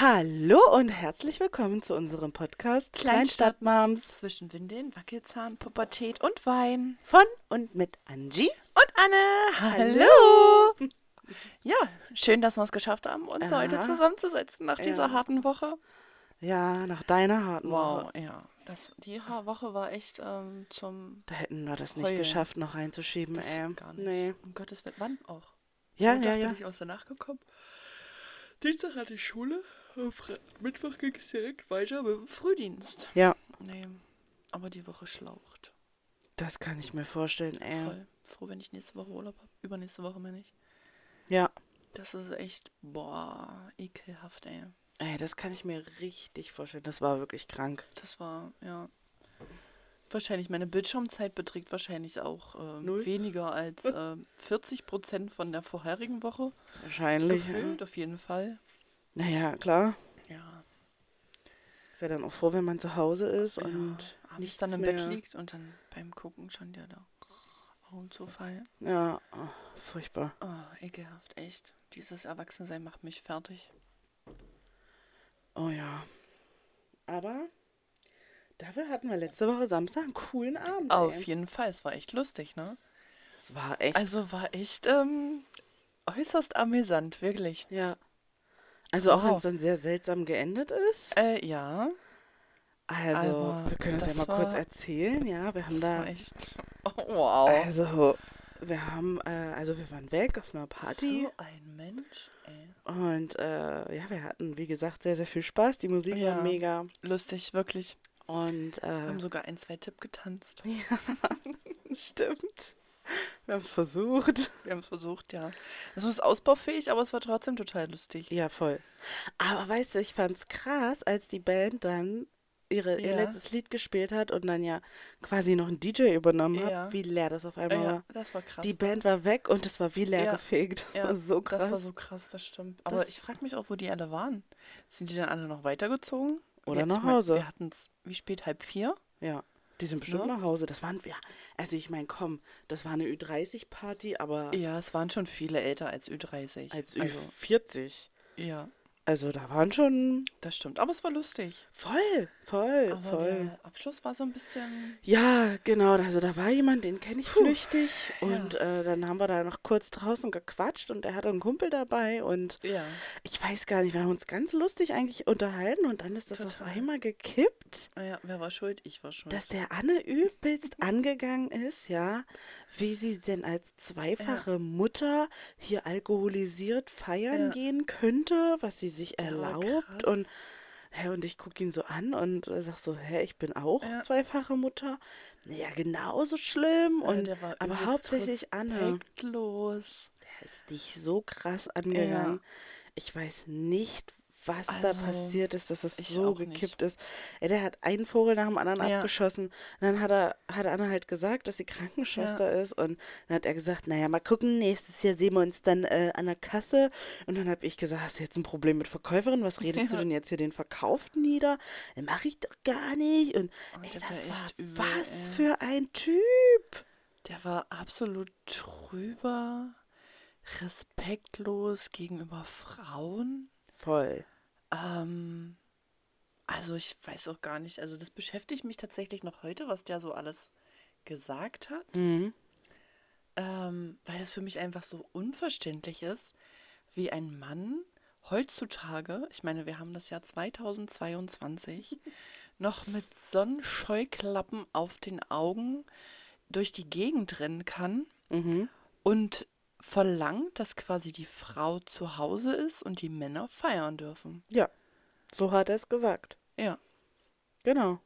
Hallo und herzlich willkommen zu unserem Podcast Kleinstadtmoms Zwischen Windeln, Wackelzahn, Pubertät und Wein. von und mit Angie. Und Anne, hallo. Ja, schön, dass wir es geschafft haben, uns Ja. heute zusammenzusetzen nach Ja. dieser harten Woche. Ja, nach deiner harten Wow, Woche. ja. Das, die Woche war echt ähm, zum Da hätten wir das nicht Heulen. geschafft, noch reinzuschieben, das ey. gar nicht. Nee. Um Gottes Willen. Wann auch? Ja, Montag ja, ja. bin ich aus der Nacht gekommen. Dienstag hatte ich Schule. Mittwoch ging es direkt weiter mit dem Frühdienst. Ja, Nee, aber die Woche schlaucht. das kann ich mir vorstellen, ey. Voll. Froh, wenn ich nächste Woche Urlaub habe. Übernächste Woche meine ich. Ja. Das ist echt, boah, ekelhaft, ey. Ey, das kann ich mir richtig vorstellen. Das war wirklich krank. Das war, ja. Wahrscheinlich, meine Bildschirmzeit beträgt wahrscheinlich auch äh, weniger als äh, 40 Prozent von der vorherigen Woche. Wahrscheinlich. Ja. Gefühlt, auf jeden Fall. Naja, klar. Ja. Ist ja dann auch froh, wenn man zu Hause ist und ja. abends nichts dann im mehr. Bett liegt und dann beim Gucken schon der da Augen zu fallen. Ja, oh, furchtbar. Oh, ekelhaft, echt. Dieses Erwachsensein macht mich fertig. Oh ja. Aber dafür hatten wir letzte Woche Samstag einen coolen Abend. Auf ey. jeden Fall, es war echt lustig, ne? Es war echt. Also war echt ähm, äußerst amüsant, wirklich. ja. Also auch wenn Wow. es dann sehr seltsam geendet ist. Äh, ja. Also, Aber wir können das, ja das mal kurz war- erzählen. Ja, wir haben Das da. war echt. Oh, wow. Also, wir haben, äh, also wir waren weg auf einer Party. So ein Mensch, ey. Und äh, ja, wir hatten, wie gesagt, sehr, sehr viel Spaß. Die Musik Ja. war mega. Lustig, wirklich. Und Wir äh, haben sogar ein, zwei Tipp getanzt. stimmt. Wir haben es versucht. Wir haben es versucht, ja. Es ist ausbaufähig, aber es war trotzdem total lustig. Ja, voll. Aber weißt du, ich fand's krass, als die Band dann ihre, ihr Ja. letztes Lied gespielt hat und dann ja quasi noch ein DJ übernommen hat, Ja. wie leer das auf einmal ja, war. das war krass. Die? Band war weg und es war wie leer Ja. gefegt. Das ja, war so krass. Das war so krass, das stimmt. Aber Das- ich frage mich auch, wo die alle waren. Sind die dann alle noch weitergezogen? Oder nach Hause. Wir hatten es, wie spät? Halb vier? Ja, die sind bestimmt Ne? nach Hause. Das waren, ja, also ich meine, komm, das war eine Ü30-Party, aber Ja, es waren schon viele älter als Ü30. als Also, Ü40. ja, Also da waren schon das stimmt. Aber es war lustig. voll, voll, Aber voll. der Abschluss war so ein bisschen. Ja, genau. Also da war jemand, den kenne ich flüchtig. Und äh, dann haben wir da noch kurz draußen gequatscht und er hatte einen Kumpel dabei. Und Ja. ich weiß gar nicht, wir haben uns ganz lustig eigentlich unterhalten. Und dann ist das auf Total. einmal gekippt, Ja, wer war schuld? Ich war schuld. dass der Anne übelst angegangen ist, ja, wie sie denn als zweifache Mutter hier alkoholisiert feiern Ja. gehen könnte, was sie sich erlaubt. Und Hä, und ich gucke ihn so an und äh, sag so, hä, ich bin auch Ja. zweifache Mutter. Ja, genauso schlimm. Ja, Und, aber hauptsächlich Anne. Der ist dich so krass angegangen. Ich weiß nicht, was da Also, passiert ist, dass es so auch nicht. gekippt ist. Ey, der hat einen Vogel nach dem anderen Ja. abgeschossen. Und dann hat er, hat Anne halt gesagt, dass sie Krankenschwester ist. Und dann hat er gesagt, naja, mal gucken, nächstes Jahr sehen wir uns dann äh, an der Kasse. Und dann habe ich gesagt, hast du jetzt ein Problem mit Verkäuferin? Was redest du Ja. denn jetzt hier den Verkauf nieder? Den mache ich doch gar nicht. Und Oh, ey, das war war übel, was ey. für ein Typ. Der war absolut trüber, respektlos gegenüber Frauen. Voll. Ähm, also ich weiß auch gar nicht. Also das beschäftigt mich tatsächlich noch heute, was der so alles gesagt hat. Mhm. Ähm, weil das für mich einfach so unverständlich ist, wie ein Mann heutzutage, ich meine, wir haben das Jahr 2022, noch mit Sonnenscheuklappen auf den Augen durch die Gegend rennen kann Mhm. und verlangt, dass quasi die Frau zu Hause ist und die Männer feiern dürfen. Ja, so hat er es gesagt. Ja. Genau.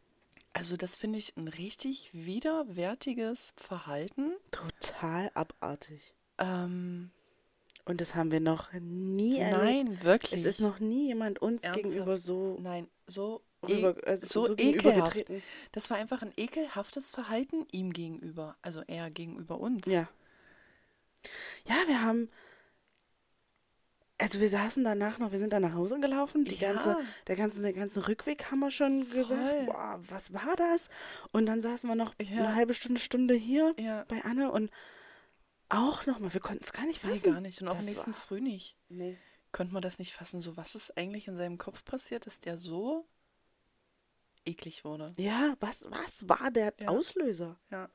Also das finde ich ein richtig widerwärtiges Verhalten. Total abartig. Ähm, Und das haben wir noch nie erlebt. nein, wirklich. Es ist noch nie jemand uns Ernsthaft? gegenüber so Nein, so, rüber, e also so, so ekelhaft. Das war einfach ein ekelhaftes Verhalten ihm gegenüber. Also er gegenüber uns. Ja. Ja, wir haben. Also wir saßen danach noch, wir sind dann nach Hause gelaufen. Die Ja. ganze, der ganze, der ganze Rückweg haben wir schon gesagt, Voll. boah, was war das? Und dann saßen wir noch Ja. eine halbe Stunde, Stunde hier Ja. bei Anne und auch nochmal, wir konnten es gar nicht Nee, fassen. gar nicht. Und auch am nächsten war- Früh nicht. Nee. konnte man das nicht fassen, so was ist eigentlich in seinem Kopf passiert, dass der so eklig wurde. Ja, was, was war der. Auslöser? Ja.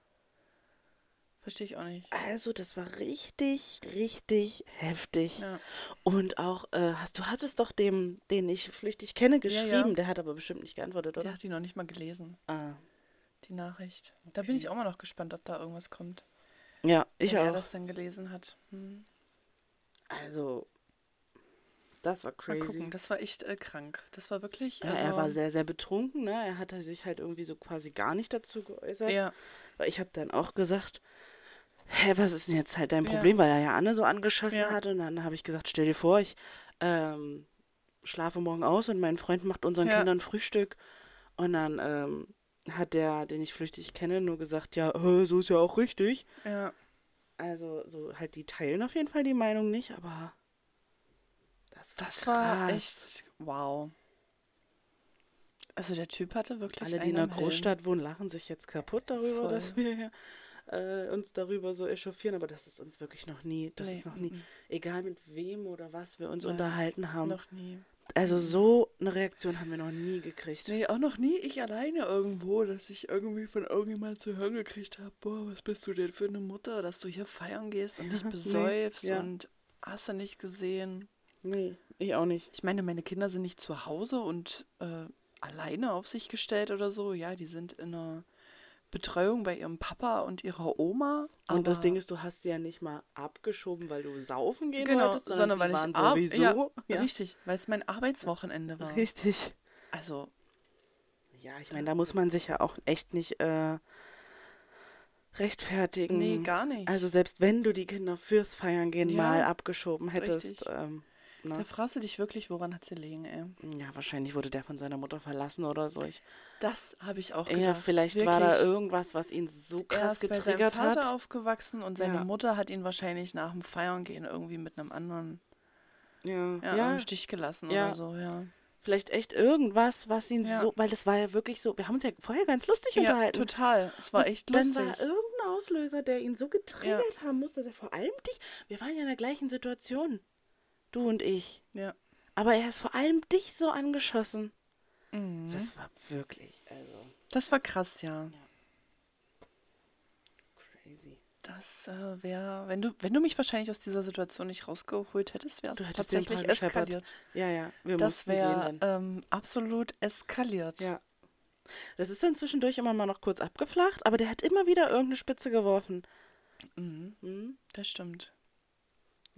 Verstehe ich auch nicht. Also, das war richtig, richtig heftig. Ja. Und auch, äh, hast, du hattest doch dem, den ich flüchtig kenne, Ja, geschrieben. ja. Der hat aber bestimmt nicht geantwortet, Der oder? hat die noch nicht mal gelesen, Ah. die Nachricht. Da bin ich auch mal noch gespannt, ob da irgendwas kommt. Ja, ich wenn auch. das dann gelesen hat. Hm. Also, das war Mal crazy. gucken, das war echt äh, krank. Das war wirklich. Ja, Also, er war sehr, sehr betrunken, ne? Er hatte sich halt irgendwie so quasi gar nicht dazu geäußert. Ja, Weil ich habe dann auch gesagt, hä, was ist denn jetzt halt dein Ja. Problem, weil er ja Anne so angeschossen Ja. hat. Und dann habe ich gesagt, stell dir vor, ich ähm, schlafe morgen aus und mein Freund macht unseren Ja. Kindern Frühstück. Und dann ähm, hat der, den ich flüchtig kenne, nur gesagt, ja, äh, so ist ja auch richtig. ja. Also so halt, die teilen auf jeden Fall die Meinung nicht, aber das war, Das war echt wow. Also der Typ hatte wirklich Alle, die in der. Großstadt wohnen, lachen sich jetzt kaputt darüber, Voll. dass wir hier, äh, uns darüber so echauffieren, aber das ist uns wirklich noch nie, das Nee, ist noch nie, mhm. egal mit wem oder was wir uns Nein, unterhalten haben. Noch nie. Also so eine Reaktion haben wir noch nie gekriegt. Nee, auch noch nie ich alleine irgendwo, dass ich irgendwie von irgendjemand zu hören gekriegt habe, boah, was bist du denn für eine Mutter, dass du hier feiern gehst und dich Nee, besäufst ja. und hast du nicht gesehen. Nee, ich auch nicht. Ich meine, meine Kinder sind nicht zu Hause und äh, alleine auf sich gestellt oder so. Ja, die sind in einer Betreuung bei ihrem Papa und ihrer Oma. Und das Ding ist, du hast sie ja nicht mal abgeschoben, weil du saufen gehen genau, wolltest, sondern, sondern, weil sie ich waren sowieso. ja, Ja, richtig, weil es mein Arbeitswochenende war. richtig. Also, Ja, ich meine, da muss man sich ja auch echt nicht äh, rechtfertigen. nee, gar nicht. Also selbst wenn du die Kinder fürs Feiern gehen Ja, mal abgeschoben hättest, richtig. Ähm, da ne? fragst du dich wirklich, woran hat sie liegen, ey. ja, wahrscheinlich wurde der von seiner Mutter verlassen oder so. Ich, Das habe ich auch ja, gedacht. vielleicht war da wirklich. irgendwas, was ihn so Er krass ist bei seinem getriggert Vater hat. aufgewachsen und seine Ja. Mutter hat ihn wahrscheinlich nach dem Feiern gehen irgendwie mit einem anderen Ja, ja, ja, im Stich gelassen Ja. oder so, ja. vielleicht echt irgendwas, was ihn Ja. so, weil das war ja wirklich so, wir haben uns ja vorher ganz lustig Ja, unterhalten. total. Es war echt Dann lustig. war irgendein Auslöser, der ihn so getriggert haben muss, dass er vor allem dich, wir waren ja in der gleichen Situation, du und ich, ja. aber er ist vor allem dich so angeschossen. Mhm. Das war wirklich, also Das war krass, ja. crazy. Das äh, wäre, wenn du, wenn du mich wahrscheinlich aus dieser Situation nicht rausgeholt hättest, wäre Du es tatsächlich eskaliert. Ja, ja, wir Das wäre ähm, absolut eskaliert. Ja. Das ist dann zwischendurch immer mal noch kurz abgeflacht, aber der hat immer wieder irgendeine Spitze geworfen. Mhm, Hm? das stimmt.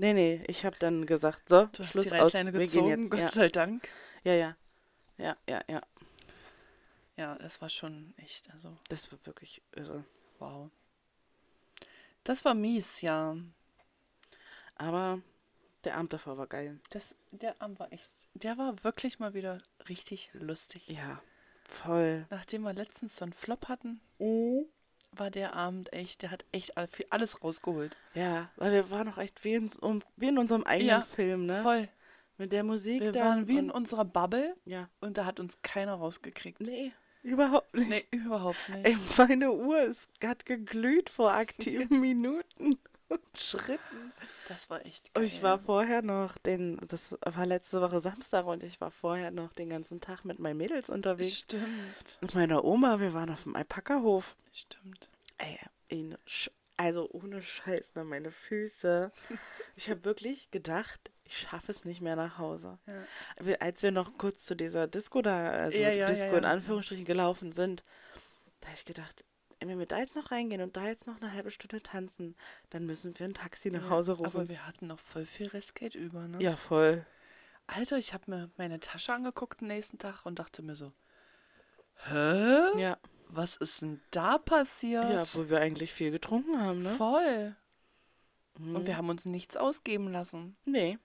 Nee, nee, ich habe dann gesagt, so, Du Schluss aus, Reißleine wir gezogen, gehen jetzt. Gott Ja, sei Dank. ja, ja. Ja, ja, ja. Ja, das war schon echt, also Das war wirklich irre. wow. Das war mies, ja. Aber der Abend davor war geil. Das, der Abend war echt, der war wirklich mal wieder richtig lustig. Ja, voll. Nachdem wir letztens so einen Flop hatten, Mhm. War der Abend echt, der hat echt alles rausgeholt. Ja, weil wir waren auch echt wie in, um, wie in unserem eigenen Ja, Film, ne? Voll. Mit der Musik Wir waren wie in unserer Bubble Ja. und da hat uns keiner rausgekriegt. Nee, überhaupt nicht. Nee, überhaupt nicht. Ey, meine Uhr ist, hat geglüht vor aktiven Minuten Schritten. Das war echt Und geil. ich war vorher noch, den, das war letzte Woche Samstag und ich war vorher noch den ganzen Tag mit meinen Mädels unterwegs. Stimmt. Mit meiner Oma, wir waren auf dem Alpaka-Hof. Stimmt. Ey, in Sch also ohne Scheiß, ne, meine Füße. Ich habe wirklich gedacht, ich schaffe es nicht mehr nach Hause. Ja. Als wir noch kurz zu dieser Disco da, also Ja, ja, Disco in. Anführungsstrichen gelaufen sind, da habe ich gedacht, wenn wir da jetzt noch reingehen und da jetzt noch eine halbe Stunde tanzen, dann müssen wir ein Taxi nach Hause rufen. Aber wir hatten noch voll viel Restgeld über, ne? ja, voll. Alter, ich habe mir meine Tasche angeguckt den nächsten Tag und dachte mir so, hä? Ja. Was ist denn da passiert? Ja, wo wir eigentlich viel getrunken haben, ne? Voll. Mhm. Und wir haben uns nichts ausgeben lassen. Nee.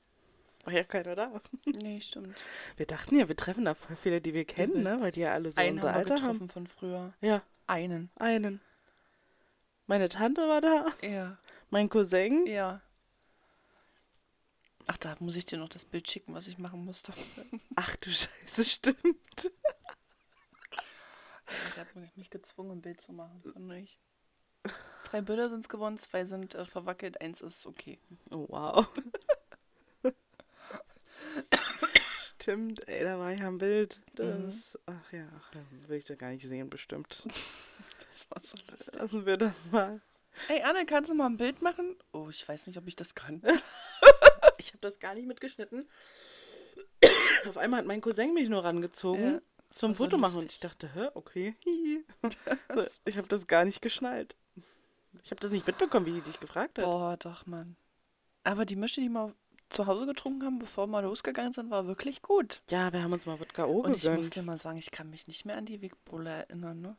War ja keiner da. Nee, stimmt. Wir dachten ja, wir treffen da voll viele, die wir kennen, ne? Weil die ja alle so Einen unser haben wir Alter getroffen haben. von früher. Ja, Einen. einen. Meine Tante war da, Ja. mein Cousin. Ja. Ach, da muss ich dir noch das Bild schicken, was ich machen musste. Ach du Scheiße, stimmt. Sie hat mich gezwungen, ein Bild zu machen. Und ich. Drei Bilder sind es geworden, zwei sind äh, verwackelt, eins ist okay. Oh, wow. Stimmt, ey, da war ich am Bild. Das, Mhm. Ach ja, ach, will ich da gar nicht sehen, bestimmt. Das war so lustig. Lassen wir das mal. Ey, Anne, kannst du mal ein Bild machen? Oh, ich weiß nicht, ob ich das kann. Ich habe das gar nicht mitgeschnitten. Auf einmal hat mein Cousin mich nur rangezogen Ja, zum Foto machen und ich dachte, hä, okay. Ich habe das gar nicht geschnallt. Ich habe das nicht mitbekommen, wie die dich gefragt hat. Boah, doch, Mann. Aber die Mische, die wir zu Hause getrunken haben, bevor wir losgegangen sind, war wirklich gut. Ja, wir haben uns mal Wodka O Und ich muss dir mal sagen, ich kann mich nicht mehr an die Wegbohle erinnern, ne?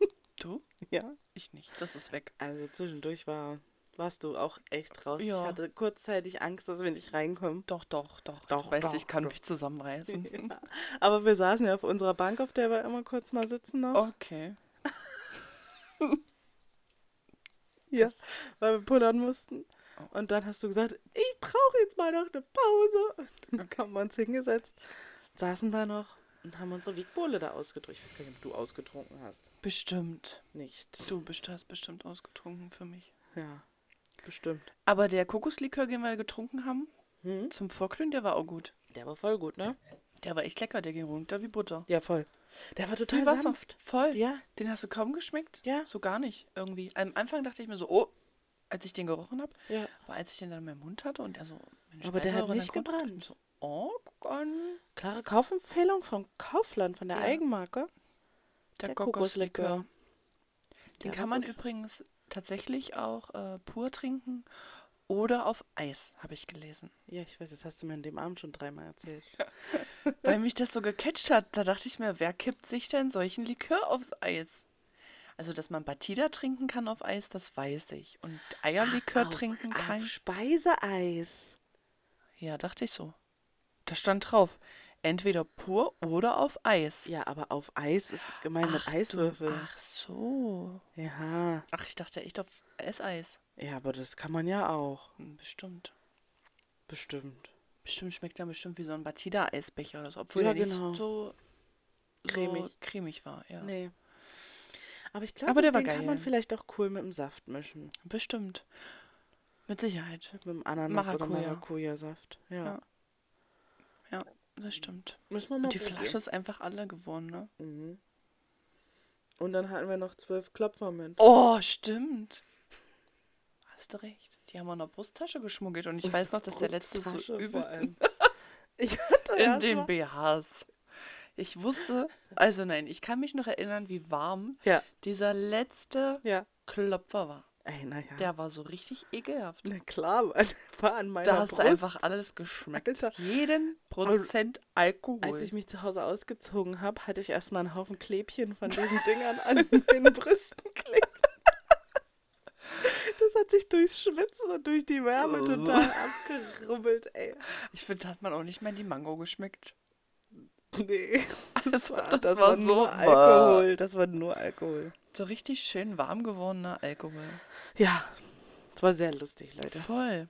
Du? Ja. Ich nicht. Das ist weg. Also zwischendurch war, warst du auch echt raus. Ja. Ich hatte kurzzeitig Angst, dass wir nicht reinkommen. Doch, doch, doch. Doch, du weißt, doch, ich kann doch. mich zusammenreißen. Ja. Aber wir saßen ja auf unserer Bank, auf der wir immer kurz mal sitzen noch. Okay. Ja, weil wir pullern mussten. Und dann hast du gesagt, ich brauche jetzt mal noch eine Pause. Und dann haben wir uns hingesetzt, saßen da noch und haben unsere Wegbohle da ausgedrückt. Ich weiß gar nicht, ob du ausgetrunken hast. Bestimmt. Nicht. Du bist, hast bestimmt ausgetrunken für mich. Ja, bestimmt. Aber der Kokoslikör, den wir getrunken haben, Hm? zum Vorglühen, der war auch gut. Der war voll gut, ne? Der war echt lecker, der ging runter wie Butter. Ja, voll. Der war total sanft. Voll. Ja, Den hast du kaum geschmeckt? Ja. So gar nicht irgendwie. Am Anfang dachte ich mir so, oh, als ich den gerochen habe. ja. Aber als ich den dann in meinem Mund hatte und er so Aber der hat nicht gebrannt. So, oh, guck an. Klare Kaufempfehlung von Kaufland, von der Ja. Eigenmarke. Der, Der Kokoslikör. Den Der kann man gut. übrigens tatsächlich auch äh, pur trinken oder auf Eis, habe ich gelesen. Ja, ich weiß, das hast du mir an dem Abend schon dreimal erzählt. Weil mich das so gecatcht hat. Da dachte ich mir, wer kippt sich denn solchen Likör aufs Eis? Also, dass man Batida trinken kann auf Eis, das weiß ich. Und Eierlikör Auf- trinken auf kann. Speiseeis. Ja, dachte ich so. Da stand drauf, entweder pur oder auf Eis. Ja, aber auf Eis ist gemeint mit Ach Eiswürfel. Du, ach so. Ja. Ach, ich dachte echt auf Esseis. Ja, aber das kann man ja auch. Hm, Bestimmt. Bestimmt. Bestimmt schmeckt er bestimmt wie so ein Batida-Eisbecher oder so. Obwohl Ja, er nicht genau. so Cremig. So cremig war, ja. Nee. Aber ich glaube, den kann man vielleicht auch cool mit dem Saft mischen. Bestimmt. Mit Sicherheit. Mit dem Ananas oder Maracuja. Maracuja-Saft. Ja. Ja. Ja, das stimmt. Müssen wir mal Und die probieren. Flasche ist einfach alle geworden, ne? Mhm. Und dann hatten wir noch zwölf Klopfer mit. Oh, stimmt. Hast du recht. Die haben wir in der Brusttasche geschmuggelt und ich weiß noch, dass der letzte so übel. Ich hatte in den BHs. Ich wusste, also nein, ich kann mich noch erinnern, wie warm Ja, dieser letzte ja. Klopfer war. Ey, naja. Der war so richtig ekelhaft. Na klar, war an meiner Da hast Brust. du einfach alles geschmeckt. Alter. Jeden Prozent Alkohol. Als ich mich zu Hause ausgezogen habe, hatte ich erstmal einen Haufen Klebchen von diesen Dingern an meinen Brüsten kleben. Das hat sich durchs Schwitzen und durch die Wärme Oh. total abgerubbelt, ey. ich finde, da hat man auch nicht mehr in die Mango geschmeckt. Nee. Das war, war, das war nur Alkohol. Das war nur Alkohol. So richtig schön warm gewordener Alkohol. Ja, es war sehr lustig, Leute. Voll.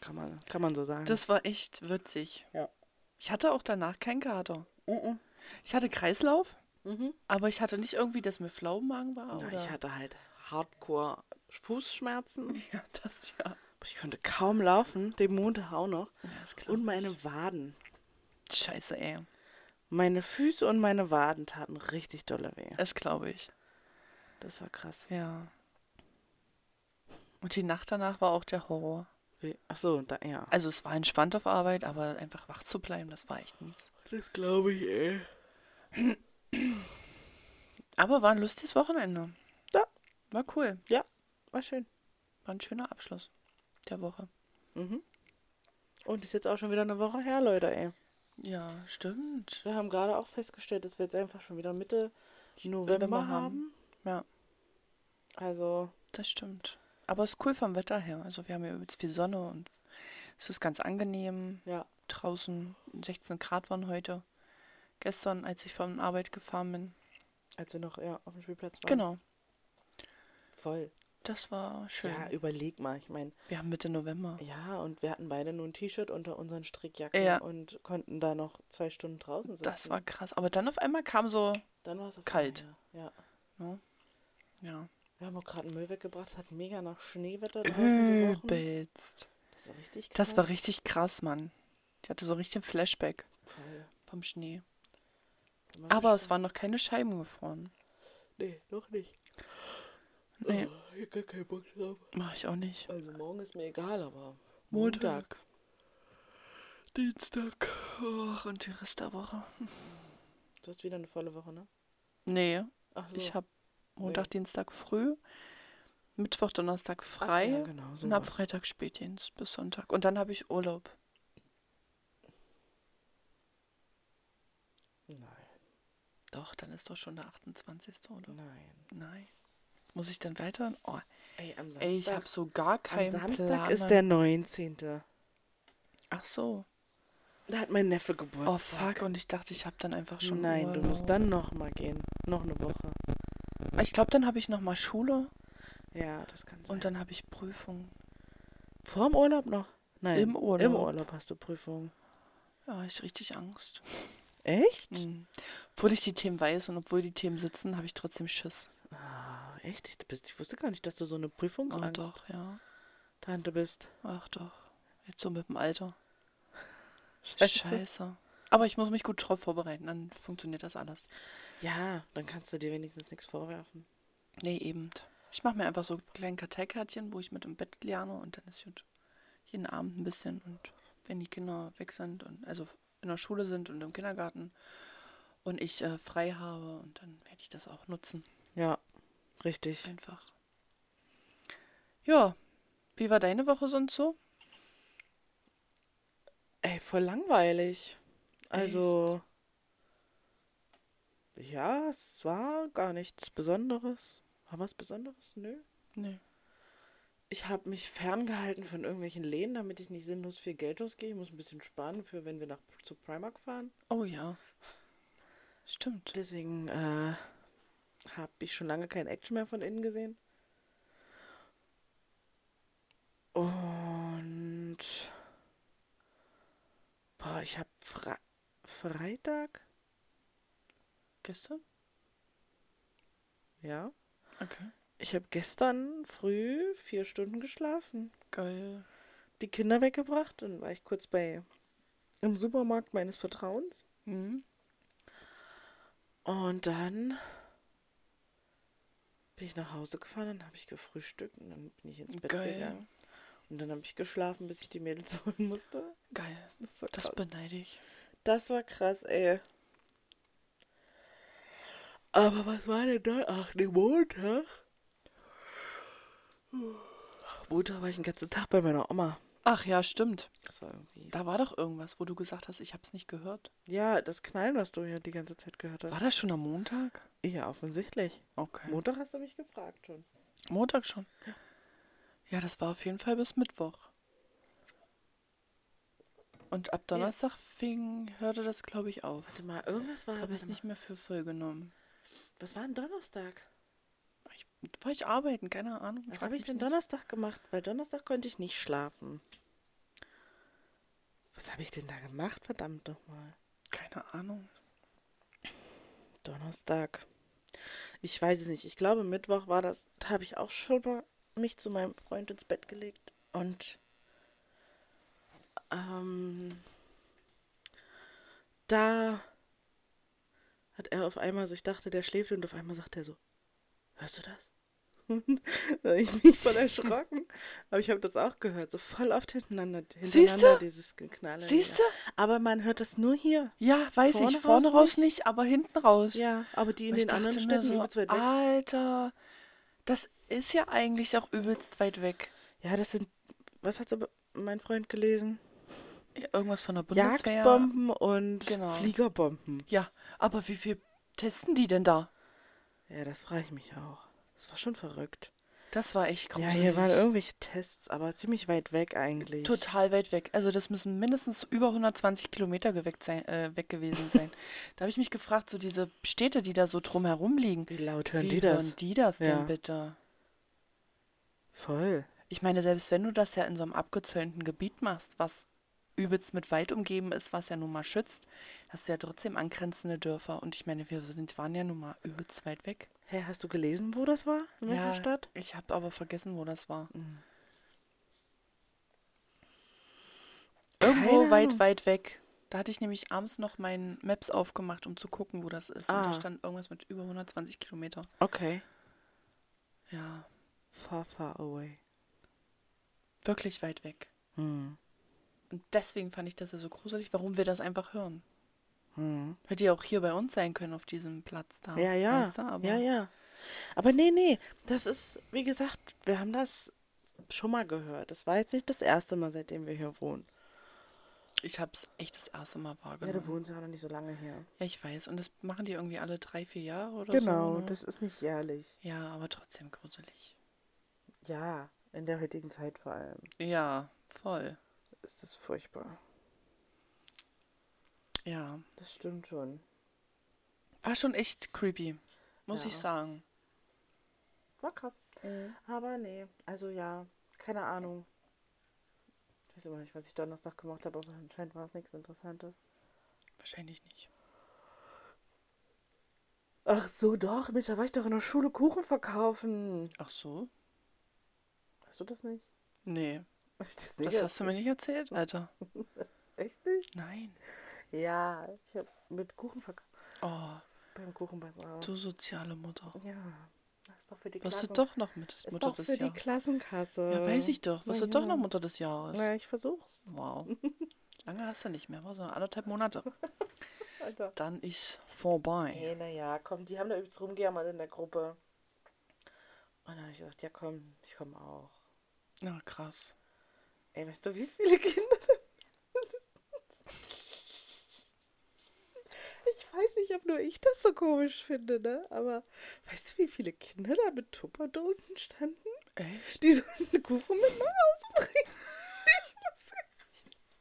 Kann man, kann man so sagen. Das war echt witzig. Ja. Ich hatte auch danach keinen Kater. Mhm. Ich hatte Kreislauf, Mhm. aber ich hatte nicht irgendwie, dass mir Flaumagen war. Ja, ich hatte halt Hardcore Fußschmerzen. Ja, das ja. Ich konnte kaum laufen, den Montag auch noch. ja das Und meine. Waden. Scheiße, ey. Meine Füße und meine Waden taten richtig dolle weh. Das glaube ich. Das war krass. Ja. Und die Nacht danach war auch der Horror. Ach so, da, ja. Also es war entspannt auf Arbeit, aber einfach wach zu bleiben, das war echt mies. Das glaube ich, ey. Aber war ein lustiges Wochenende. Ja. War cool. War schön. War ein schöner Abschluss der Woche. Mhm. Und ist jetzt auch schon wieder eine Woche her, Leute, ey. Ja, stimmt. Wir haben gerade auch festgestellt, dass wir jetzt einfach schon wieder Mitte November, November haben. haben. Ja. Also, Das stimmt. Aber es ist cool vom Wetter her. Also wir haben ja übelst viel Sonne und es ist ganz angenehm. ja. Draußen 16 Grad waren heute. Gestern, als ich von Arbeit gefahren bin. Als wir noch ja, auf dem Spielplatz waren. Genau. Voll. Das war schön. Ja, überleg mal. Ich meine, wir haben Mitte November. ja, und wir hatten beide nur ein T-Shirt unter unseren Strickjacken Ja. und konnten da noch zwei Stunden draußen sitzen. Das war krass. Aber dann auf einmal kam so, Dann war es kalt. einmal, Ja. ja, Wir haben auch gerade einen Müll weggebracht. Es hat mega nach Schneewetter draußen übelst. Das war richtig krass. Das war richtig krass, Mann. Ich hatte so richtig ein Flashback. vom Schnee. Aber es waren noch keine Scheiben gefroren. Nee, noch nicht. Nee, Oh, ich gar keinen Bock drauf. mach ich auch nicht. Also morgen ist mir egal, aber Montag. Dienstag. Ach, und die Rest der Woche. Du hast wieder eine volle Woche, ne? Nee, Ach so. ich habe Montag, Dienstag früh, Mittwoch, Donnerstag frei ja, genau, und ab. Freitag Spätdienst bis Sonntag. Und dann habe ich Urlaub. Nein, Doch, dann ist doch schon der 28. oder? nein. Nein. Muss ich dann weiter? Oh, Ey, am Samstag, ey, ich habe so gar am keinen Samstag Plan. ist der 19. Ach so. Da hat mein Neffe Geburtstag. Oh fuck, und ich dachte, ich habe dann einfach schon Nein, Urlaub. du musst dann noch mal gehen. Noch eine Woche. Ich glaube, dann habe ich noch mal Schule Ja, das kann sein. und dann habe ich Prüfung. Vorm Urlaub noch? Nein. Im Urlaub. Im Urlaub hast du Prüfung. Ja, ich richtig Angst. Echt? Mhm. Obwohl ich die Themen weiß und obwohl die Themen sitzen, habe ich trotzdem Schiss. Ah, echt? Ich, bist, ich wusste gar nicht, dass du so eine Oh, Prüfungsangst doch, ja. Tante bist. Ach doch. Jetzt so mit dem Alter. Scheiße. Scheiße. Aber ich muss mich gut drauf vorbereiten, dann funktioniert das alles. Ja, dann kannst du dir wenigstens nichts vorwerfen. Nee, eben. Ich mache mir einfach so kleine Karteikärtchen, wo ich mit im Bett lerne und dann ist gut. Jeden Abend ein bisschen und wenn die Kinder weg sind und also in der Schule sind und im Kindergarten und ich äh, frei habe und dann werde ich das auch nutzen. Richtig. Einfach. Ja. Wie war deine Woche sonst so? Ey, voll langweilig. Also, ja, es war gar nichts Besonderes. War was Besonderes? Nö. Nee. Ich habe mich ferngehalten von irgendwelchen Läden, damit ich nicht sinnlos viel Geld ausgehe. Ich muss ein bisschen sparen, für wenn wir nach zu Primark fahren. Oh ja. Stimmt. Deswegen äh, habe ich schon lange kein Action mehr von innen gesehen. Und boah, ich habe Fre Freitag, Gestern? ja, Okay. ich habe gestern früh vier Stunden geschlafen. Geil. Die Kinder weggebracht, dann war ich kurz bei im Supermarkt meines Vertrauens Mhm. und dann bin ich nach Hause gefahren, dann habe ich gefrühstückt und dann bin ich ins Bett Geil. gegangen. Und dann habe ich geschlafen, bis ich die Mädels holen musste. Geil. Das war Das krass. beneide ich. Das war krass, ey. Aber was war denn da? Ach, ne, Montag. Montag war ich den ganzen Tag bei meiner Oma. Ach ja, stimmt. Das war irgendwie. Da war doch irgendwas, wo du gesagt hast, ich hab's nicht gehört. Ja, das Knallen, was du ja die ganze Zeit gehört hast. War das schon am Montag? Ja, offensichtlich. Okay. Montag hast du mich gefragt schon. Montag schon. Ja, das war auf jeden Fall bis Mittwoch. Und ab Donnerstag fing, hörte das, glaube ich, auf. Warte mal, irgendwas war. Habe ich es nicht mehr für voll genommen. Was war denn Donnerstag? Ich, war ich arbeiten, keine Ahnung. Was habe ich denn nicht. Donnerstag gemacht? Weil Donnerstag konnte ich nicht schlafen. Was habe ich denn da gemacht? Verdammt nochmal. Keine Ahnung. Donnerstag. Ich weiß es nicht. Ich glaube, Mittwoch war das. Da habe ich auch schon mal mich zu meinem Freund ins Bett gelegt. Und ähm, da hat er auf einmal so, ich dachte, der schläft und auf einmal sagt er so, hörst du das? da habe ich mich voll erschrocken. Aber ich habe das auch gehört, so voll oft hintereinander, Siehste? hintereinander dieses Geknalle. Siehst du? Aber man hört das nur hier. Ja, weiß Vorne ich. Vorne raus raus nicht, aber hinten raus. Ja, aber die in ich den anderen Städten so, übelst weit weg. Alter, das ist ja eigentlich auch übelst weit weg. Ja, das sind, was hat so mein Freund gelesen? Ja, Irgendwas von der Bundeswehr. Jagdbomben und Genau. Fliegerbomben. Ja, aber wie viel testen die denn da? Ja, das frage ich mich auch. Das war schon verrückt. Das war echt Ja, gruselig. hier waren irgendwelche Tests, aber ziemlich weit weg eigentlich. Total weit weg. Also das müssen mindestens über 120 Kilometer sein, äh, weg gewesen sein. da habe ich mich gefragt, so diese Städte, die da so drumherum liegen. Wie laut hören wie die das? hören die das Ja. denn bitte? Voll. Ich meine, selbst wenn du das ja in so einem abgezäunten Gebiet machst, was übelst mit Wald umgeben ist, was ja nun mal schützt, hast du ja trotzdem angrenzende Dörfer. Und ich meine, wir sind, waren ja nun mal übelst weit weg. Hä, hast du gelesen, wo das war? In welcher ja, Stadt? ich habe aber vergessen, wo das war. Mhm. Irgendwo Keine weit, Ahnung. weit weg. Da hatte ich nämlich abends noch meinen Maps aufgemacht, um zu gucken, wo das ist. Und Ah. da stand irgendwas mit über 120 Kilometer. Okay. Ja, Far, far away. wirklich weit weg. Hm. Und deswegen fand ich das ja so gruselig, warum wir das einfach hören. Hm. Hätte ja auch hier bei uns sein können, auf diesem Platz da. Ja, ja. Weißt du? Aber ja, ja. Aber nee, nee, das ist, wie gesagt, wir haben das schon mal gehört. Das war jetzt nicht das erste Mal, seitdem wir hier wohnen. ich habe es echt das erste Mal Ja, wahrgenommen. du wohnst ja auch noch nicht so lange her. Ja, ich weiß. Und das machen die irgendwie alle drei, vier Jahre oder Genau, so. ne? das ist nicht jährlich. Ja, aber trotzdem gruselig. Ja, in der heutigen Zeit vor allem Ja, voll. Ist das furchtbar. Ja. Das stimmt schon. War schon echt creepy, muss Ja. ich sagen. War krass. Aber nee, also ja, keine Ahnung. Ich weiß immer nicht, was ich Donnerstag gemacht habe, aber anscheinend war es nichts Interessantes. Wahrscheinlich nicht. Ach so, doch, Mensch, da war ich doch in der Schule Kuchen verkaufen. Ach so? Hast du das nicht? Nee. Hab das Das hast du mir nicht erzählt, Alter. Echt nicht? Nein. Ja, ich habe mit Kuchen verkauft. Oh, Beim Kuchenbazar. du soziale Mutter. Ja, das ist doch für die Wirst du Klassen- doch noch mit ist Mutter doch des für die Jahres. Klassenkasse. Ja, weiß ich doch. Wirst du Na doch ja. noch Mutter des Jahres. Na, ich versuch's. Wow. Lange hast du nicht mehr, war so anderthalb Monate. Alter. Dann ist vorbei. Nee, naja, komm, die haben da übrigens rumgejammert in der Gruppe. Und dann habe ich gesagt, ja komm, ich komme auch. Na, krass. Ey, weißt du, wie viele Kinder da Ich weiß nicht, ob nur ich das so komisch finde, ne? Aber weißt du, wie viele Kinder da mit Tupperdosen standen? Echt? Die so einen Kuchen mit nach Hause bringen. Ich, muss,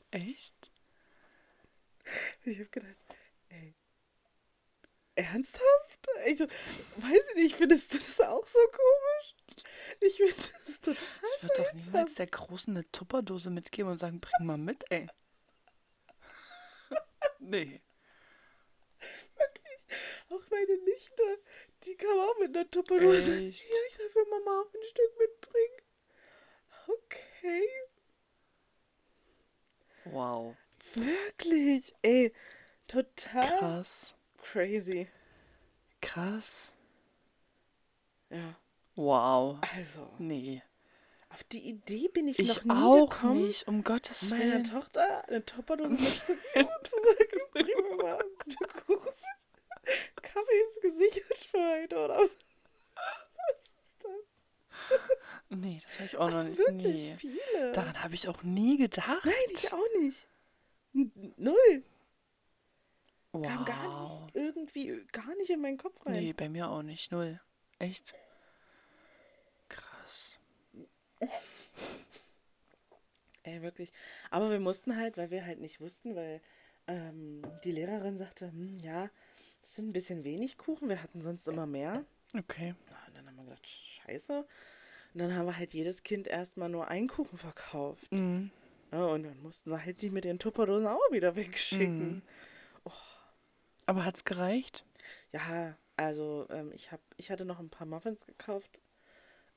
Echt? ich habe gedacht, ey, ernsthaft? Ich so, weiß ich nicht, findest du das auch so komisch? Ich finde das total Es wird doch niemals der Großen eine Tupperdose mitgeben und sagen, bring mal mit, ey. nee. Wirklich. Auch meine Nichte, die kam auch mit einer Tupperdose. Ja, ich darf für Mama auch ein Stück mitbringen. Okay. Wow. Wirklich. Ey, total Krass. crazy. Krass. Ja, Wow. also, Nee. auf die Idee bin ich, Ich noch nie auch gekommen, nicht, um Gottes meiner Willen. Tochter eine Tupperdose mitzugeben und zu sagen, bring mir mal einen Kuchen. Kaffee ist gesichert für heute, oder? Nee, das habe ich auch noch nicht. Wirklich Nee. viele. Daran habe ich auch nie gedacht. Nein, ich auch nicht. Null. wow. Kam gar nicht irgendwie gar nicht in meinen Kopf rein. Nee, bei mir auch nicht. Null. Echt? Ey, wirklich. Aber wir mussten halt, weil wir halt nicht wussten, weil ähm, die Lehrerin sagte, hm, ja, das sind ein bisschen wenig Kuchen, wir hatten sonst immer mehr. Okay. Und dann haben wir gedacht, scheiße. Und dann haben wir halt jedes Kind erstmal nur einen Kuchen verkauft. Mhm. Ja, und dann mussten wir halt die mit den Tupperdosen auch wieder wegschicken. Mhm. Aber hat's gereicht? Ja, also ähm, ich hab, ich hatte noch ein paar Muffins gekauft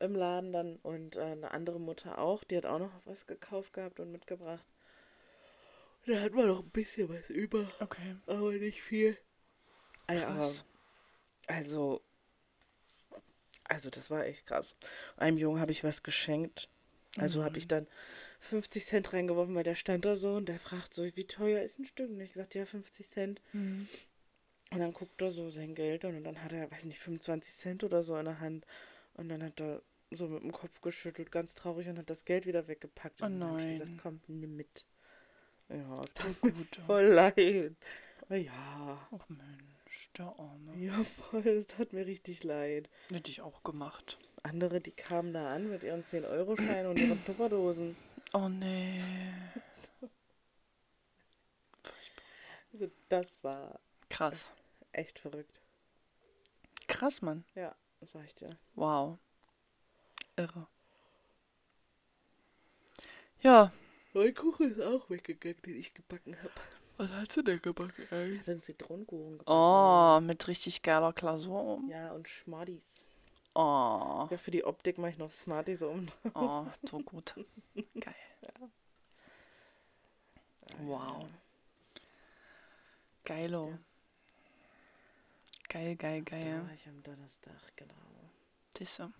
im Laden dann und äh, eine andere Mutter auch, die hat auch noch was gekauft gehabt und mitgebracht. Und da hatten wir noch ein bisschen was über, Okay. aber nicht viel. Ja, aber, Krass. also, also das war echt krass. Einem Jungen habe ich was geschenkt. Also habe ich dann 50 Cent reingeworfen, weil der stand da so und der fragt so, wie teuer ist ein Stück? Und ich sagte, ja, 50 Cent. Mhm. Und dann guckt er so sein Geld an und dann hat er, weiß nicht, 25 Cent oder so in der Hand. Und dann hat er so mit dem Kopf geschüttelt, ganz traurig und hat das Geld wieder weggepackt. Oh Und dann habe ich nein. gesagt, komm, nimm mit. Ja, es tut mir gut. voll leid. Ja, Ach Mensch, der Arme. ja, voll, es tat mir richtig leid. Hätte ich auch gemacht. Andere, die kamen da an mit ihren 10-Euro-Scheinen und ihren Tupperdosen. Oh nee. Also das war Krass. echt verrückt. Krass, Mann. Ja, sag ich dir. Wow. Irre. Ja. Mein Kuchen ist auch weggegangen, den ich gebacken habe. Was hast du denn gebacken Ich eigentlich? hatte einen Zitronenkuchen gebacken. Oh, mit richtig geiler Glasur um. Ja, und Schmadis. Oh. Ja, für die Optik mache ich noch Smarties um. Oh, so gut. Geil. Wow. Geilo. Geil, geil, Da geil. war ich am Donnerstag, genau. Siehst du.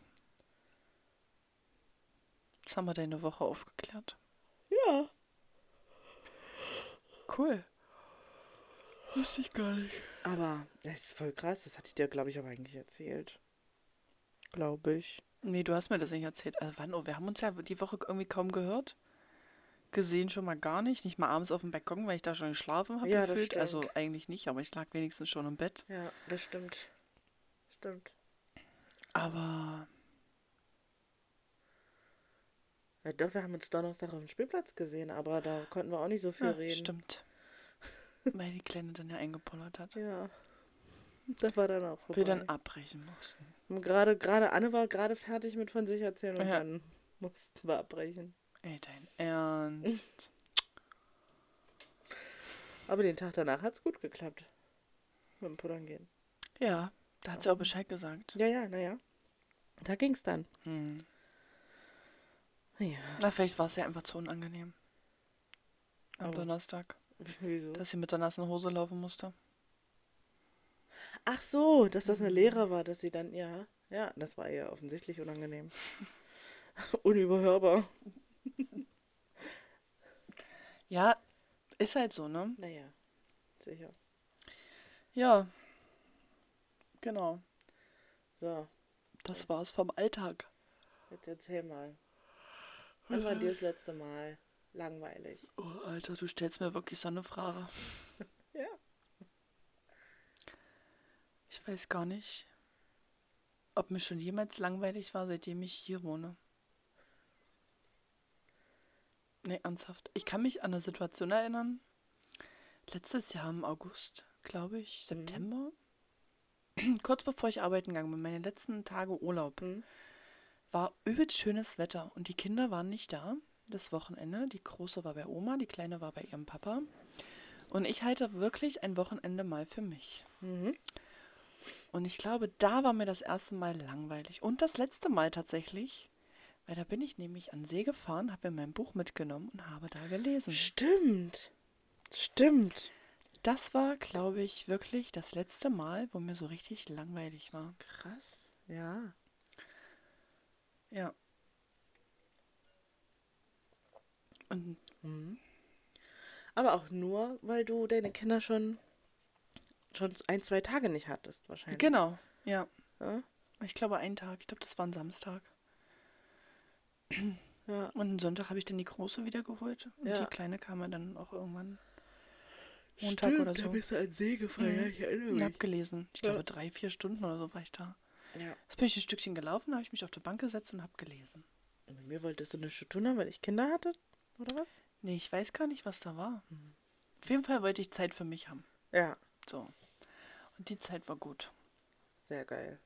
Jetzt haben wir deine Woche aufgeklärt. Ja. Cool. Wusste ich gar nicht. Aber das ist voll krass. Das hatte ich dir, glaube ich, aber eigentlich erzählt. Glaube ich. Nee, du hast mir das nicht erzählt. Also wann? Oh, wir haben uns ja die Woche irgendwie kaum gehört. Gesehen schon mal gar nicht. Nicht mal abends auf dem Balkon, weil ich da schon geschlafen habe Ja, das gefühlt. Also stimmt. eigentlich nicht, aber ich lag wenigstens schon im Bett. Ja, das stimmt. Stimmt. Aber Ja, doch, wir haben uns Donnerstag auf dem Spielplatz gesehen, aber da konnten wir auch nicht so viel ja, reden. stimmt. weil die Kleine dann ja eingepullert hat. Ja. Das war dann auch vorbei. Wir dann abbrechen mussten. Gerade, gerade Anne war gerade fertig mit von sich erzählen und Ja. dann mussten wir abbrechen. Ey, dein Ernst. Aber den Tag danach hat es gut geklappt. Mit dem Puddern gehen. ja, da hat sie auch Bescheid gesagt. Ja, ja, naja. Da ging's dann. Hm. Ja. Na, vielleicht war es ja einfach zu unangenehm. Am Aber- Donnerstag. Wieso? Dass sie mit der nassen Hose laufen musste. Ach so, dass das eine Lehre war, dass sie dann, ja. Ja, das war ihr offensichtlich unangenehm. Unüberhörbar. Ja, ist halt so, ne? Naja, sicher. Ja. Genau. So, Das war's vom Alltag. jetzt erzähl mal. Wann war dir das letzte Mal langweilig? Oh, Alter, du stellst mir wirklich so eine Frage. Ja. Ich weiß gar nicht, ob mir schon jemals langweilig war, seitdem ich hier wohne. Nee, ernsthaft. Ich kann mich an eine Situation erinnern. Letztes Jahr im August, glaube ich, September. Kurz bevor ich arbeiten gegangen bin, meine letzten Tage Urlaub, Hm? War übelst schönes Wetter und die Kinder waren nicht da. Das Wochenende. Die Große war bei Oma, die Kleine war bei ihrem Papa. Und ich halte wirklich ein Wochenende mal für mich. Mhm. Und ich glaube, da war mir das erste Mal langweilig. Und das letzte Mal tatsächlich. Weil da bin ich nämlich an See gefahren, habe mir mein Buch mitgenommen und habe da gelesen. Stimmt. Stimmt. Das war, glaube ich, wirklich das letzte Mal, wo mir so richtig langweilig war. Krass. Ja. Ja. Und Mhm. Aber auch nur, weil du deine Kinder schon, schon ein, zwei Tage nicht hattest, wahrscheinlich. genau, ja. Ja? Ich glaube, einen Tag. Ich glaube, das war ein Samstag. Ja. Und einen Sonntag habe ich dann die Große wieder geholt. Und Ja. die Kleine kam ja dann auch irgendwann Montag Stimmt, oder Da so. bist du an See gefahren, Mhm. ja, ich erinnere mich. habe gelesen. Ich Ja. glaube, drei, vier Stunden oder so war ich da. Ja. Jetzt bin ich ein Stückchen gelaufen, habe ich mich auf die Bank gesetzt und habe gelesen. Und mit mir wolltest du nichts zu tun haben, weil ich Kinder hatte? Oder was? Nee, ich weiß gar nicht, was da war. Auf jeden Fall wollte ich Zeit für mich haben. Ja. So. Und die Zeit war gut. Sehr geil.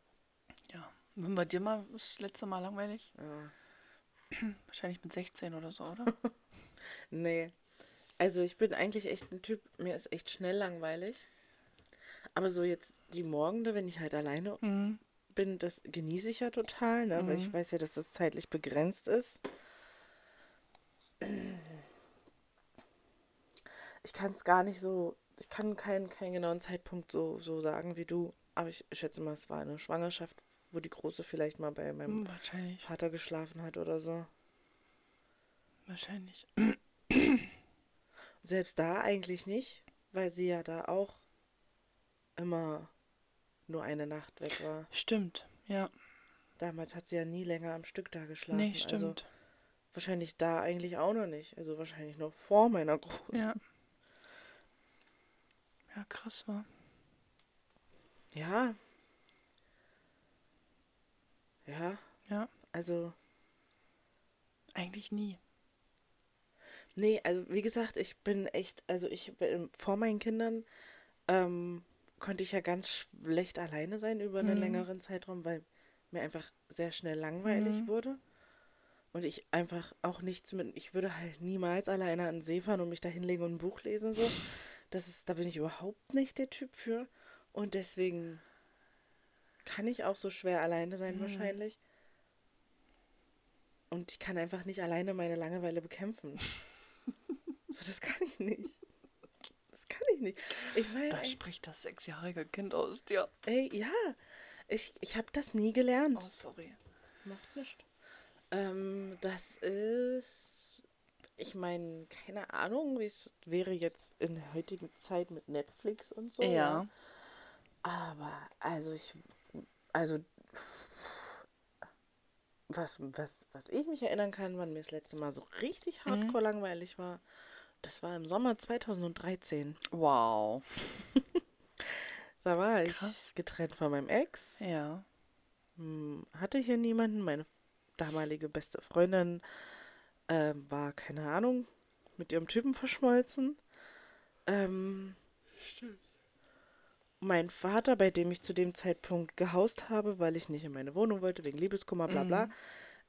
Ja. Und bei dir mal das letzte Mal langweilig? Ja. Wahrscheinlich mit 16 oder so, oder? Nee. Also ich bin eigentlich echt ein Typ, mir ist echt schnell langweilig. Aber so jetzt die Morgende, wenn ich halt alleine mhm. Bin, das genieße ich ja total, ne? weil ich Mhm. weiß ja, dass das zeitlich begrenzt ist. Ich kann es gar nicht so, ich kann keinen, keinen genauen Zeitpunkt so, so sagen wie du, aber ich schätze mal, es war eine Schwangerschaft, wo die Große vielleicht mal bei meinem. Vater geschlafen hat oder so. Wahrscheinlich. Selbst da eigentlich nicht, weil sie ja da auch immer nur eine Nacht weg war. Stimmt, ja. Damals hat sie ja nie länger am Stück da geschlafen. Nee, Also stimmt. wahrscheinlich da eigentlich auch noch nicht. Also wahrscheinlich noch vor meiner Großen. Ja. Ja, krass war. Ja. Ja, Ja, also, eigentlich nie. nee, also wie gesagt, ich bin echt, also ich, bin- vor meinen Kindern ähm, konnte ich ja ganz schlecht alleine sein über einen Mhm. längeren Zeitraum, weil mir einfach sehr schnell langweilig Mhm. wurde. Und ich einfach auch nichts mit, ich würde halt niemals alleine an den See fahren und mich da hinlegen und ein Buch lesen, so. Das ist, da bin ich überhaupt nicht der Typ für. Und deswegen kann ich auch so schwer alleine sein, Mhm. wahrscheinlich. Und ich kann einfach nicht alleine meine Langeweile bekämpfen. so, das kann ich nicht. Nicht. Ich meine, Da spricht das sechsjährige Kind aus dir. ey, ja, ich, ich habe das nie gelernt. Oh, sorry. Macht nichts. Ähm, das ist, ich meine, keine Ahnung, wie es wäre jetzt in der heutigen Zeit mit Netflix und so. Ja. Aber, also ich, also, was, was, was ich mich erinnern kann, wann mir das letzte Mal so richtig hardcore langweilig war, das war im Sommer 2013. Wow. Da war ich Krass. getrennt von meinem Ex. Ja. Hm, hatte hier niemanden. Meine damalige beste Freundin ähm, war, keine Ahnung, mit ihrem Typen verschmolzen. Ähm, mein Vater, bei dem ich zu dem Zeitpunkt gehaust habe, weil ich nicht in meine Wohnung wollte, wegen Liebeskummer, bla bla,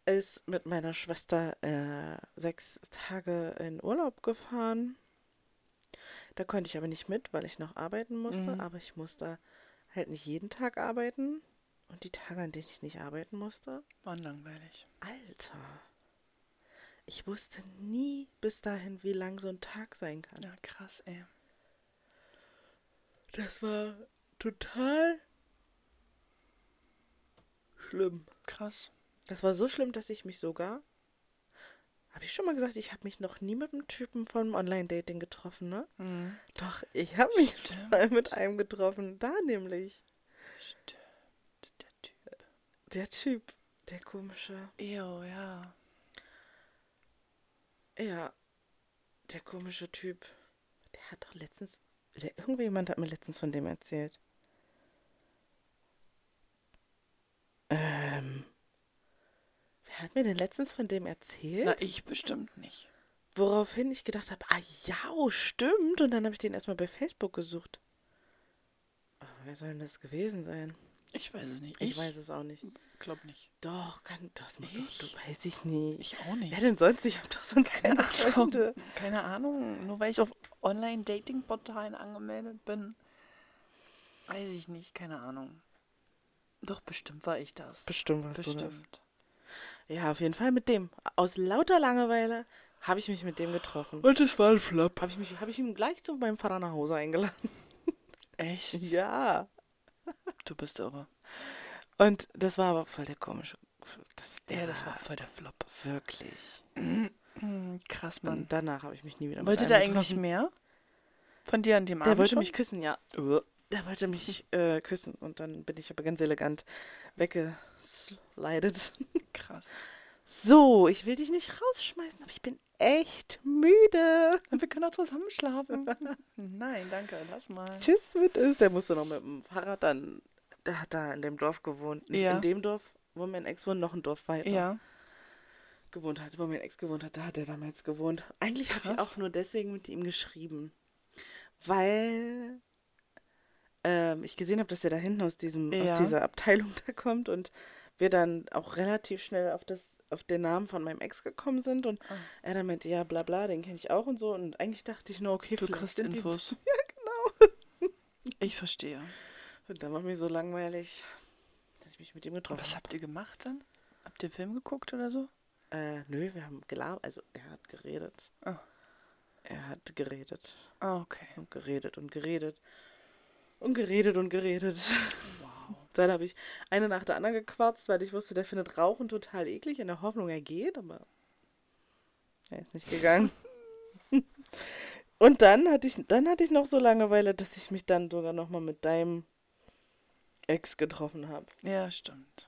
ist mit meiner Schwester äh, sechs Tage in Urlaub gefahren. Da konnte ich aber nicht mit, weil ich noch arbeiten musste. Mhm. Aber ich musste halt nicht jeden Tag arbeiten. Und die Tage, an denen ich nicht arbeiten musste, War langweilig. Alter. Ich wusste nie bis dahin, wie lang so ein Tag sein kann. Ja, krass, ey. Das war total schlimm. Krass. Das war so schlimm, dass ich mich sogar. Habe ich schon mal gesagt, ich habe mich noch nie mit einem Typen vom Online-Dating getroffen, ne? Mhm. Doch, ich habe mich Stimmt. mal mit einem getroffen. Da nämlich. Stimmt. Der Typ. Der Typ. Der komische. Ew, ja. Ja. Der komische Typ. Der hat doch letztens. Der, irgendjemand hat mir letztens von dem erzählt. Ähm. Wer hat mir denn letztens von dem erzählt? Na, ich bestimmt nicht. Woraufhin ich gedacht habe, ah ja, oh, stimmt. Und dann habe ich den erstmal bei Facebook gesucht. Aber wer soll denn das gewesen sein? Ich weiß es nicht. Ich, weiß es auch nicht. Glaub nicht. Doch, kann, das muss Ich? doch, du weiß ich nicht. Ich auch nicht. Wer denn sonst? Ich habe doch sonst keine Freunde. Keine Ahnung. Nur weil ich auf Online-Dating-Portalen angemeldet bin. Weiß ich nicht. Keine Ahnung. Doch, bestimmt war ich das. Bestimmt warst du das. Ja, auf jeden Fall mit dem. Aus lauter Langeweile habe ich mich mit dem getroffen. Und es war ein Flop. Habe ich, mich- hab ich ihn gleich zu meinem Vater nach Hause eingeladen. Echt? Ja. Du bist irre. Und das war aber voll der komische. Das, Ja, das war voll der Flop. wirklich. Krass, Mann. Und danach habe ich mich nie wieder mit Wollte der eigentlich mehr? Von dir an dem Der Abend wollte schon? mich küssen, ja. Der wollte mich äh, küssen und dann bin ich aber ganz elegant weggeslidet. Krass. So, ich will dich nicht rausschmeißen, aber ich bin echt müde. Wir können auch zusammen schlafen. Nein, danke. Lass mal. Tschüss mit es. Der musste noch mit dem Fahrrad dann. Der hat da in dem Dorf gewohnt. Nicht Ja. in dem Dorf, wo mein Ex wohnt, noch ein Dorf weiter Ja. gewohnt hat. Wo mein Ex gewohnt hat, da hat er damals gewohnt. Eigentlich habe ich auch nur deswegen mit ihm geschrieben. Weil ähm, ich gesehen habe, dass er da hinten aus, diesem, Ja. aus dieser Abteilung da kommt und wir dann auch relativ schnell auf das auf den Namen von meinem Ex gekommen sind und Ah. er dann meinte, ja, bla bla, den kenne ich auch und so. Und eigentlich dachte ich nur, okay, Du kriegst sind die Infos. Ja, genau. Ich verstehe. Und dann war mir so langweilig, dass ich mich mit ihm getroffen Was habe. habt ihr gemacht dann? Habt ihr Film geguckt oder so? Äh, nö, wir haben gelabert. Also, er hat geredet. Ah. Er hat geredet. Ah, okay. Und geredet und geredet. Und geredet und geredet. Wow. Dann habe ich eine nach der anderen gequarzt, weil ich wusste, der findet Rauchen total eklig, in der Hoffnung, er geht, aber er ist nicht gegangen. Und dann hatte ich, dann hatte ich noch so Langeweile, dass ich mich dann sogar nochmal mit deinem Ex getroffen habe. Ja, stimmt.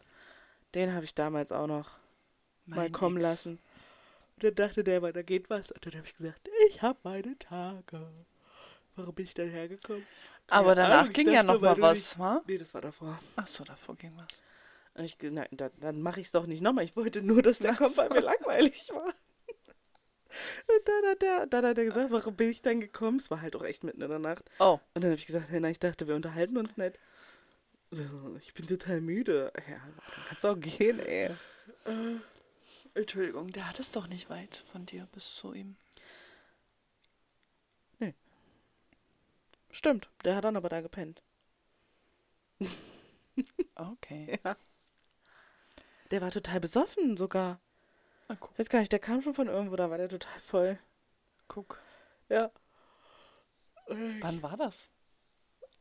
Den habe ich damals auch noch mal Mein kommen Ex. lassen. Und dann dachte der mal, da geht was. Und dann habe ich gesagt, ich habe meine Tage. Warum bin ich dann hergekommen? Aber danach Ahnung, ging ja noch mal was, wa? Nee, das war davor. Ach so, davor ging was. Und ich na, dann, dann mache ich es doch nicht nochmal. Ich wollte nur, dass der kommt, weil mir langweilig war. Und dann hat, er, dann hat er gesagt, warum bin ich dann gekommen? Es war halt auch echt mitten in der Nacht. Oh, Und dann habe ich gesagt, hey, na, ich dachte, wir unterhalten uns nicht. Ich bin total müde. Ja, dann kannst du auch gehen, ey. Entschuldigung, der hat es doch nicht weit von dir bis zu ihm. Stimmt, der hat dann aber da gepennt. Okay. Ja. Der war total besoffen sogar. Na, guck. Ich weiß gar nicht, der kam schon von irgendwo, da war der total voll. guck. Ja. Wann war das?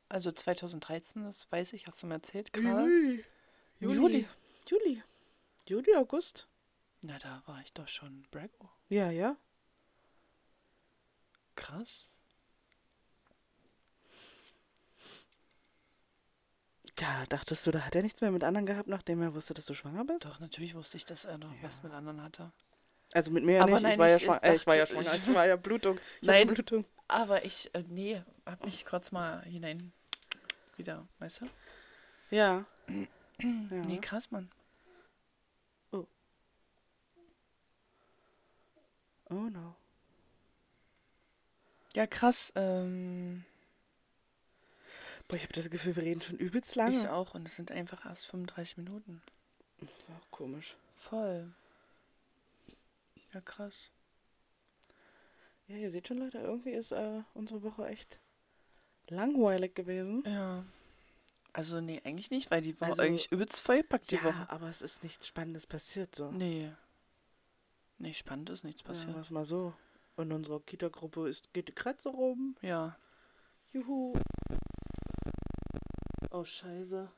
Also 2013, das weiß ich, hast du mir erzählt gerade. Juli. Im Juli. Juli. Juli, August. Na, da war ich doch schon Brago. Ja, ja. Krass. Ja, dachtest du, da hat er nichts mehr mit anderen gehabt, nachdem er wusste, dass du schwanger bist? Doch, natürlich wusste ich, dass er noch was mit anderen hatte. Also mit mir Aber nicht. nein, ich war ja ich- schwanger. ich Äh, ich war ja dachte- schwanger. Ich war ja Blutung. Ich Nein. Blutung. Aber ich, äh, nee, hab mich kurz mal hinein wieder, weißt du? Ja. ja. Nee, krass, Mann. Oh no. Ja, krass. Ähm, Boah, ich habe das Gefühl, wir reden schon übelst lange. ich auch. Und es sind einfach erst 35 Minuten. Das ist auch komisch. Voll. Ja, krass. Ja, ihr seht schon, Leute, irgendwie ist äh, unsere Woche echt langweilig gewesen. Ja. Also, nee, eigentlich nicht, weil die war Also- eigentlich übelst vollpackt, die Ja, Woche. aber es ist nichts Spannendes passiert so. Nee. Nee, spannend ist nichts passiert. wir es mal so. In unserer Kita-Gruppe ist, geht die Kratze rum. Ja. Juhu. Oh, scheiße.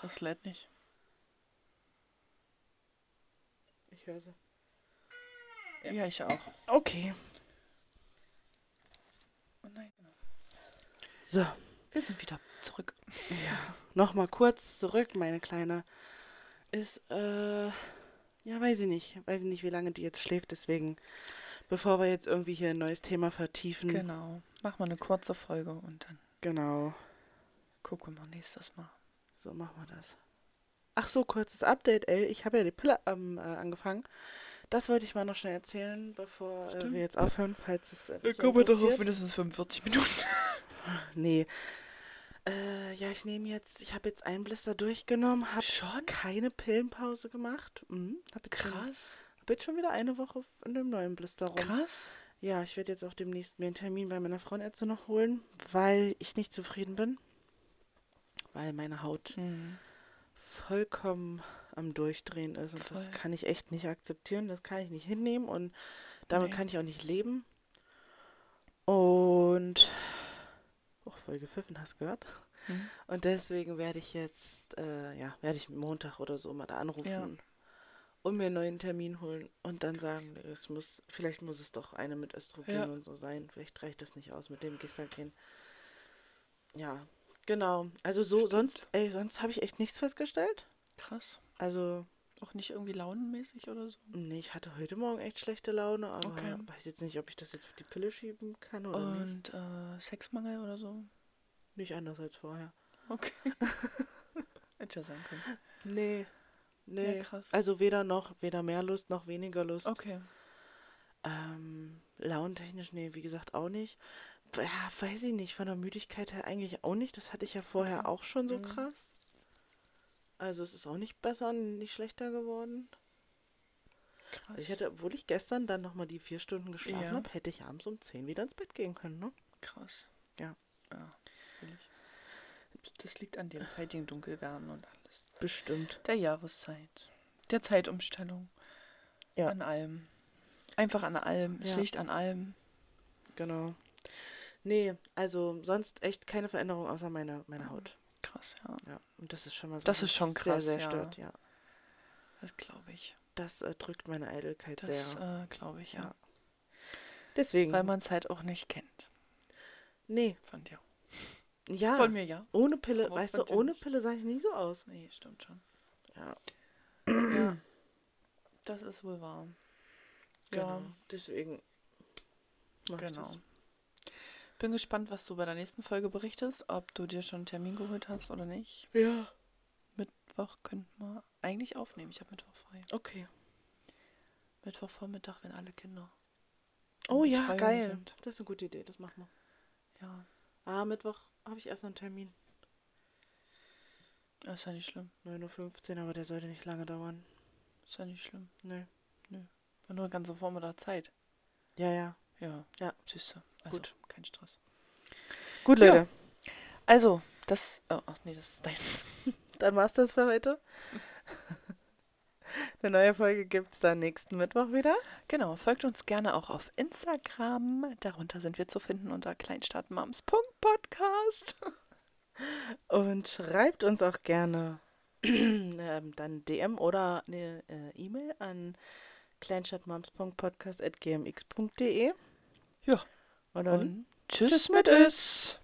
Das lädt nicht. Ich höre sie. Ja, ich auch. Okay. Oh nein. So, Wir sind wieder zurück. ja. Nochmal kurz zurück, meine Kleine. Ist, äh, ja, weiß ich nicht. Weiß ich nicht, wie lange die jetzt schläft. Deswegen, bevor wir jetzt irgendwie hier ein neues Thema vertiefen. Genau. Mach mal eine kurze Folge und dann Genau. Gucken wir nächstes Mal. So machen wir das. Ach so, kurzes Update, ey. Ich habe ja die Pille ähm, äh, angefangen. Das wollte ich mal noch schnell erzählen, bevor äh, wir jetzt aufhören, falls es äh, Dann kommen wir doch auf mindestens 45 Minuten. Nee. Äh, ja, ich nehme jetzt, ich habe jetzt einen Blister durchgenommen, habe Schon? keine Pillenpause gemacht. Mhm. Habe jetzt, schon- Krass. hab jetzt schon wieder eine Woche in dem neuen Blister rum. Krass. Ja, ich werde jetzt auch demnächst mir einen Termin bei meiner Frauenärztin noch holen, weil ich nicht zufrieden bin. Weil meine Haut Mhm. vollkommen am Durchdrehen ist und das Voll. kann ich echt nicht akzeptieren, das kann ich nicht hinnehmen und damit Nee. kann ich auch nicht leben. Und oh, voll gepfiffen, hast du gehört? Mhm. Und deswegen werde ich jetzt, äh, ja, werde ich Montag oder so mal da anrufen Ja. und mir einen neuen Termin holen und dann sagen, es muss, vielleicht muss es doch eine mit Östrogen Ja. und so sein. Vielleicht reicht das nicht aus mit dem Gestagen. Ja, genau. Also so, sonst, ey, sonst habe ich echt nichts festgestellt. Krass. Also, Auch nicht irgendwie launenmäßig oder so? nee, ich hatte heute Morgen echt schlechte Laune, aber Okay. weiß jetzt nicht, ob ich das jetzt auf die Pille schieben kann oder nicht. Und äh, Sexmangel oder so? Nicht anders als vorher. Okay. Hätte ja sein können. Nee. Nee. Ja, krass. Also weder noch, weder mehr Lust noch weniger Lust. Okay. Ähm, launentechnisch, nee, wie gesagt, auch nicht. Ja, weiß ich nicht, von der Müdigkeit her eigentlich auch nicht. Das hatte ich ja vorher Okay. auch schon so Mhm. krass. Also es ist auch nicht besser, nicht schlechter geworden. Krass. Also ich hätte, obwohl ich gestern dann nochmal die vier Stunden geschlafen Ja. habe, hätte ich abends um 10 wieder ins Bett gehen können, ne? Krass. Ja. Ja, ich. Das liegt an dem zeitigen Dunkelwerden und alles. Bestimmt. Der Jahreszeit. Der Zeitumstellung. Ja. An allem. Einfach an allem. Ja. liegt an allem. Genau. Nee, also sonst echt keine Veränderung außer meine, meine Haut. Krass, ja. Ja, und das ist schon mal so. Das ist schon krass, Sehr, sehr ja. stört, ja. Das glaube ich. Das äh, drückt meine Eitelkeit Das sehr. äh, glaube ich, ja. Ja. Deswegen. Weil man es halt auch nicht kennt. nee, Von dir. ja. Von mir, ja. Ohne Pille, Aber weißt du, ohne nicht. Pille sah ich nie so aus. Nee, stimmt schon. Ja, ja. Das ist wohl wahr. genau. Deswegen. mach ich Genau. das. Bin gespannt, was du bei der nächsten Folge berichtest, ob du dir schon einen Termin geholt hast oder nicht. Ja. Mittwoch könnten wir eigentlich aufnehmen. Ich habe Mittwoch frei. Okay. Mittwochvormittag, wenn alle Kinder. Oh ja, Betreuung geil. Sind. Das ist eine gute Idee, das machen wir. Ja, Ah, Mittwoch habe ich erst noch einen Termin. ist ja nicht schlimm. 9.15 Uhr, aber der sollte nicht lange dauern. Ist ja nicht schlimm. Nee. War nur ganze Vormittag Zeit. Ja, ja. Ja. Ja. Siehst du. Also, Gut. Kein Stress. Gut, Ja. Leute. Also, das. Oh, ach nee, das ist deins. Dann war's das für heute. Eine neue Folge gibt es dann nächsten Mittwoch wieder. Genau, folgt uns gerne auch auf Instagram. Darunter sind wir zu finden unter kleinstadtmoms.podcast. Und schreibt uns auch gerne ähm, dann DM oder eine äh, E-Mail an kleinstadtmoms.podcast.gmx.de. Ja. Und dann Und tschüss mit es.